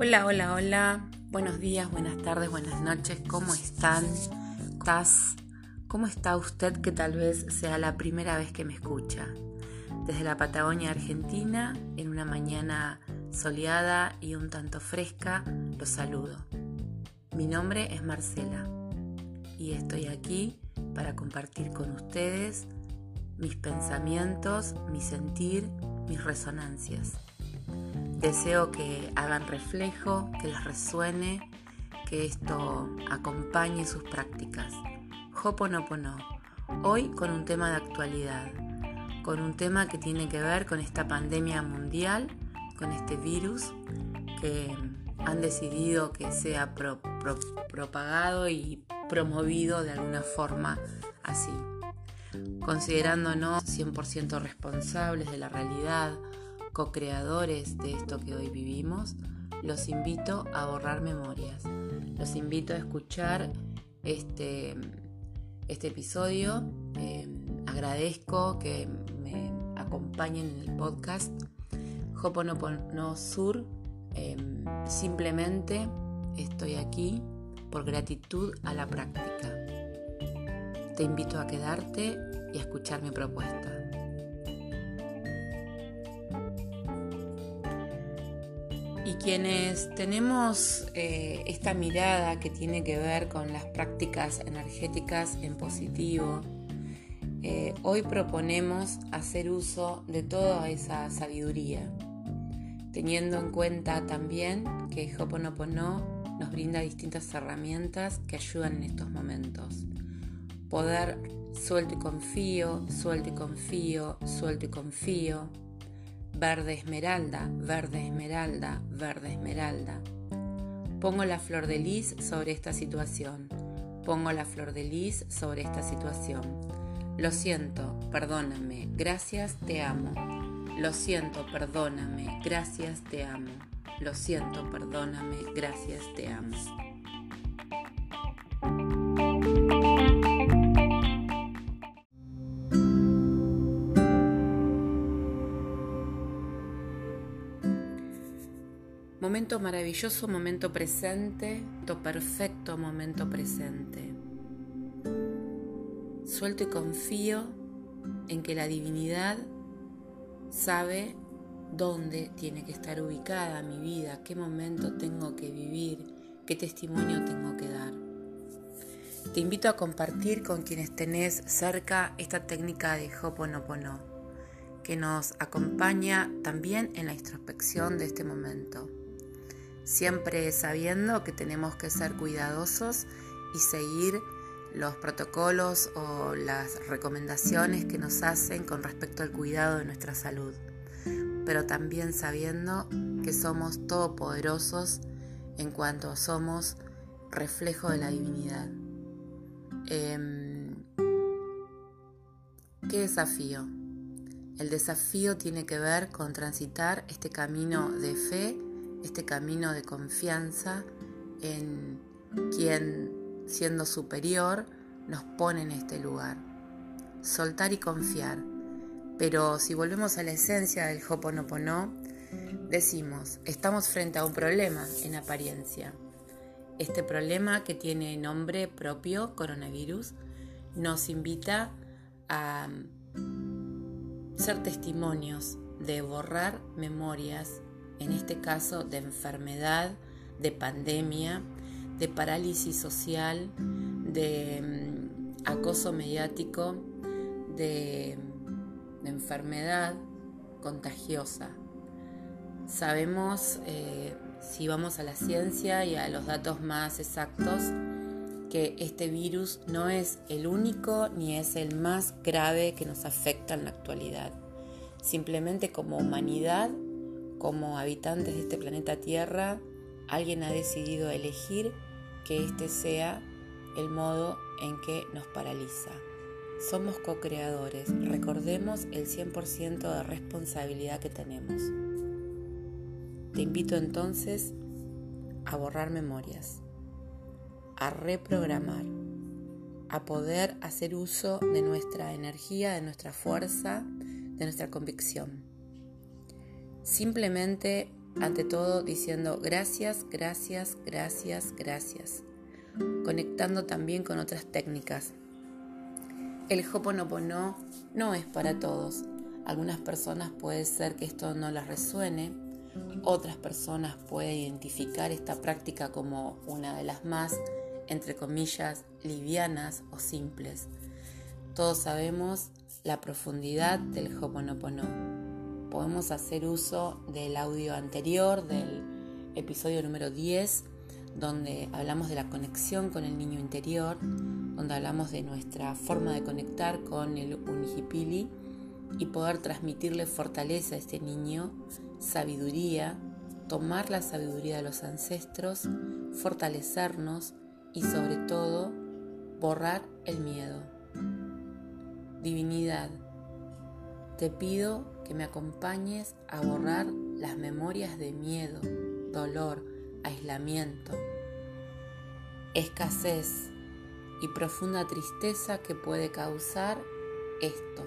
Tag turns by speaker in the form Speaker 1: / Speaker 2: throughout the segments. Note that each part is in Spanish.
Speaker 1: Hola, hola, hola. Buenos días, buenas tardes, buenas noches. ¿Cómo están? ¿Estás? ¿Cómo está usted que tal vez sea la primera vez que me escucha? Desde la Patagonia Argentina, en una mañana soleada y un tanto fresca, los saludo. Mi nombre es Marcela y estoy aquí para compartir con ustedes mis pensamientos, mi sentir, mis resonancias. Deseo que hagan reflejo, que les resuene, que esto acompañe sus prácticas. Hoponopono, hoy con un tema de actualidad, con un tema que tiene que ver con esta pandemia mundial, con este virus que han decidido que sea propagado y promovido de alguna forma así. Considerándonos 100% responsables de la realidad, co-creadores de esto que hoy vivimos, los invito a borrar memorias. Los invito a escuchar este, este episodio. Em, agradezco que me acompañen en el podcast. Hoponopono Sur. Em, simplemente estoy aquí por gratitud a la práctica. Te invito a quedarte y a escuchar mi propuesta. Y quienes tenemos eh, esta mirada que tiene que ver con las prácticas energéticas en positivo, eh, hoy proponemos hacer uso de toda esa sabiduría, teniendo en cuenta también que Hoponopono nos brinda distintas herramientas que ayudan en estos momentos. Poder suelto y confío, suelto y confío, suelto y confío verde esmeralda, verde esmeralda, verde esmeralda. Pongo la flor de lis sobre esta situación. Pongo la flor de lis sobre esta situación. Lo siento, perdóname, gracias, te amo. Lo siento, perdóname, gracias, te amo. Lo siento, perdóname, gracias, te amo. Momento maravilloso, momento presente, momento perfecto, momento presente. Suelto y confío en que la divinidad sabe dónde tiene que estar ubicada mi vida, qué momento tengo que vivir, qué testimonio tengo que dar. Te invito a compartir con quienes tenés cerca esta técnica de Hoponopono, que nos acompaña también en la introspección de este momento siempre sabiendo que tenemos que ser cuidadosos y seguir los protocolos o las recomendaciones que nos hacen con respecto al cuidado de nuestra salud, pero también sabiendo que somos todopoderosos en cuanto somos reflejo de la divinidad. Em, ¿Qué desafío? El desafío tiene que ver con transitar este camino de fe este camino de confianza en quien, siendo superior, nos pone en este lugar. Soltar y confiar. Pero si volvemos a la esencia del Hoponopono, decimos, estamos frente a un problema en apariencia. Este problema que tiene nombre propio, coronavirus, nos invita a ser testimonios de borrar memorias en este caso de enfermedad, de pandemia, de parálisis social, de mm, acoso mediático, de, enfermedad contagiosa. Sabemos, eh, si vamos a la ciencia y a los datos más exactos, que este virus no es el único ni es el más grave que nos afecta en la actualidad. Simplemente como humanidad como habitantes de este planeta Tierra, alguien ha decidido elegir que este sea el modo en que nos paraliza. Somos co-creadores, recordemos el 100% de responsabilidad que tenemos. Te invito entonces a borrar memorias, a reprogramar, a poder hacer uso de nuestra energía, de nuestra fuerza, de nuestra convicción. Simplemente ante todo diciendo gracias, gracias, gracias, gracias, conectando también con otras técnicas. El Hoponopono no es para todos. Algunas personas puede ser que esto no les resuene, otras personas pueden identificar esta práctica como una de las más, entre comillas, livianas o simples. Todos sabemos la profundidad del Hoponopono podemos hacer uso del audio anterior, del episodio número 10, donde hablamos de la conexión con el niño interior, donde hablamos de nuestra forma de conectar con el Unijipili y poder transmitirle fortaleza a este niño, sabiduría, tomar la sabiduría de los ancestros, fortalecernos y sobre todo borrar el miedo. Divinidad, te pido que me acompañes a borrar las memorias de miedo, dolor, aislamiento, escasez y profunda tristeza que puede causar esto.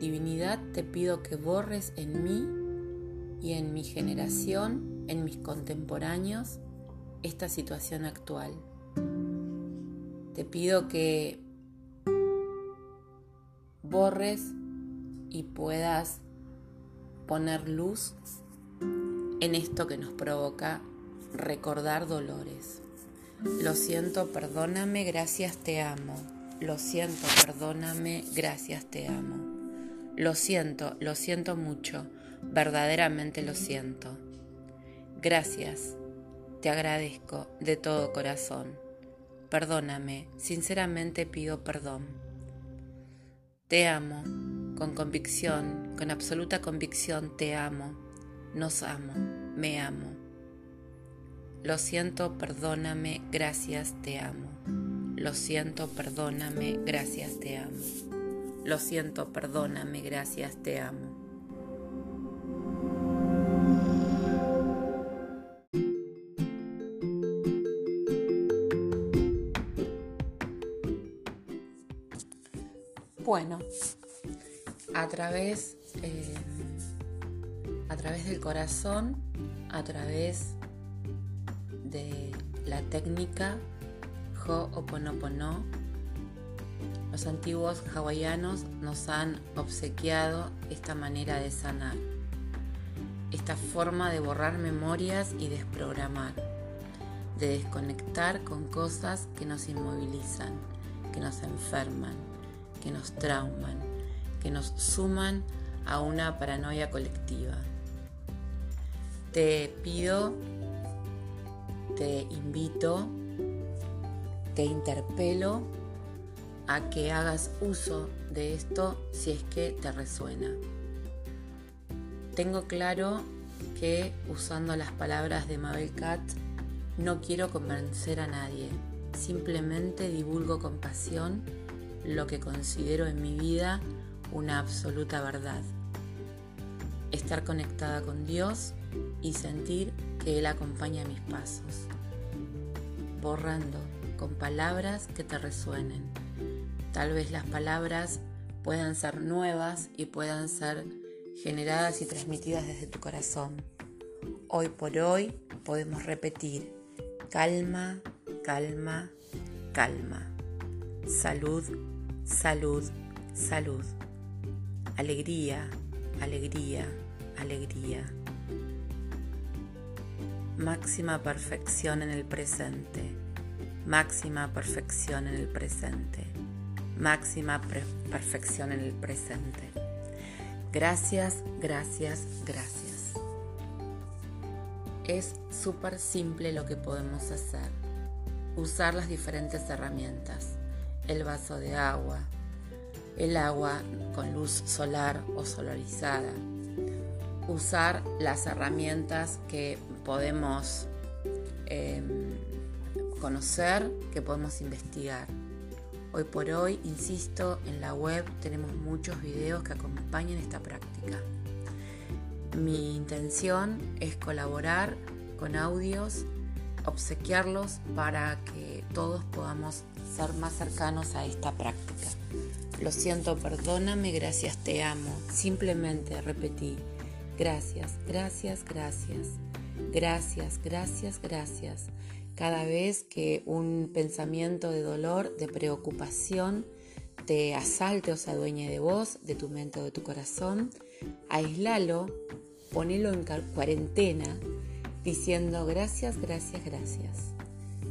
Speaker 1: Divinidad, te pido que borres en mí y en mi generación, en mis contemporáneos, esta situación actual. Te pido que borres y puedas poner luz en esto que nos provoca recordar dolores. Lo siento, perdóname, gracias, te amo. Lo siento, perdóname, gracias, te amo. Lo siento, lo siento mucho, verdaderamente lo siento. Gracias, te agradezco de todo corazón. Perdóname, sinceramente pido perdón. Te amo, con convicción, con absoluta convicción, te amo, nos amo, me amo. Lo siento, perdóname, gracias, te amo. Lo siento, perdóname, gracias, te amo. Lo siento, perdóname, gracias, te amo. Bueno, a través, eh, a través del corazón, a través de la técnica Ho'oponopono, los antiguos hawaianos nos han obsequiado esta manera de sanar, esta forma de borrar memorias y desprogramar, de desconectar con cosas que nos inmovilizan, que nos enferman que nos trauman, que nos suman a una paranoia colectiva. Te pido, te invito, te interpelo a que hagas uso de esto si es que te resuena. Tengo claro que usando las palabras de Mabel Cat no quiero convencer a nadie, simplemente divulgo con pasión lo que considero en mi vida una absoluta verdad. Estar conectada con Dios y sentir que Él acompaña mis pasos, borrando con palabras que te resuenen. Tal vez las palabras puedan ser nuevas y puedan ser generadas y transmitidas desde tu corazón. Hoy por hoy podemos repetir, calma, calma, calma. Salud, salud, salud. Alegría, alegría, alegría. Máxima perfección en el presente. Máxima perfección en el presente. Máxima perfección en el presente. Gracias, gracias, gracias. Es súper simple lo que podemos hacer. Usar las diferentes herramientas el vaso de agua, el agua con luz solar o solarizada, usar las herramientas que podemos em, conocer, que podemos investigar. Hoy por hoy, insisto, en la web tenemos muchos videos que acompañan esta práctica. Mi intención es colaborar con audios, obsequiarlos para que todos podamos ser más cercanos a esta práctica. Lo siento, perdóname, gracias, te amo. Simplemente repetí, Gracias, gracias, gracias. Gracias, gracias, gracias. Cada vez que un pensamiento de dolor, de preocupación, te asalte o se adueñe de vos, de tu mente o de tu corazón, aislalo, ponelo en cuarentena, diciendo gracias, gracias, gracias.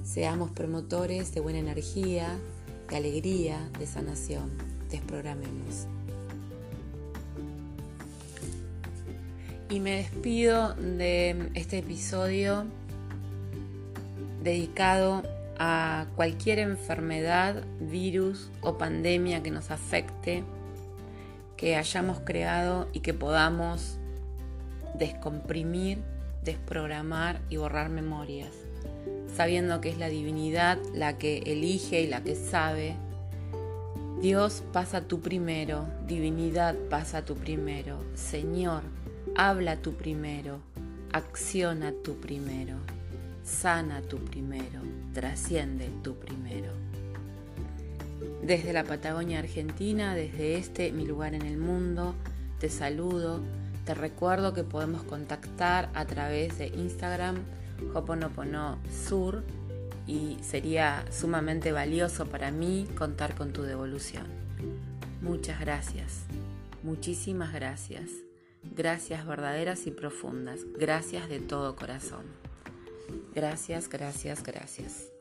Speaker 1: Seamos promotores de buena energía, de alegría, de sanación. Desprogramemos. Y me despido de este episodio dedicado a cualquier enfermedad, virus o pandemia que nos afecte, que hayamos creado y que podamos descomprimir, desprogramar y borrar memorias, sabiendo que es la divinidad la que elige y la que sabe. Dios pasa tú primero, divinidad pasa tú primero, Señor Habla tú primero, acciona tú primero, sana tú primero, trasciende tú primero. Desde la Patagonia Argentina, desde este mi lugar en el mundo, te saludo, te recuerdo que podemos contactar a través de Instagram Hoponopono Sur y sería sumamente valioso para mí contar con tu devolución. Muchas gracias, muchísimas gracias. Gracias verdaderas y profundas. Gracias de todo corazón. Gracias, gracias, gracias.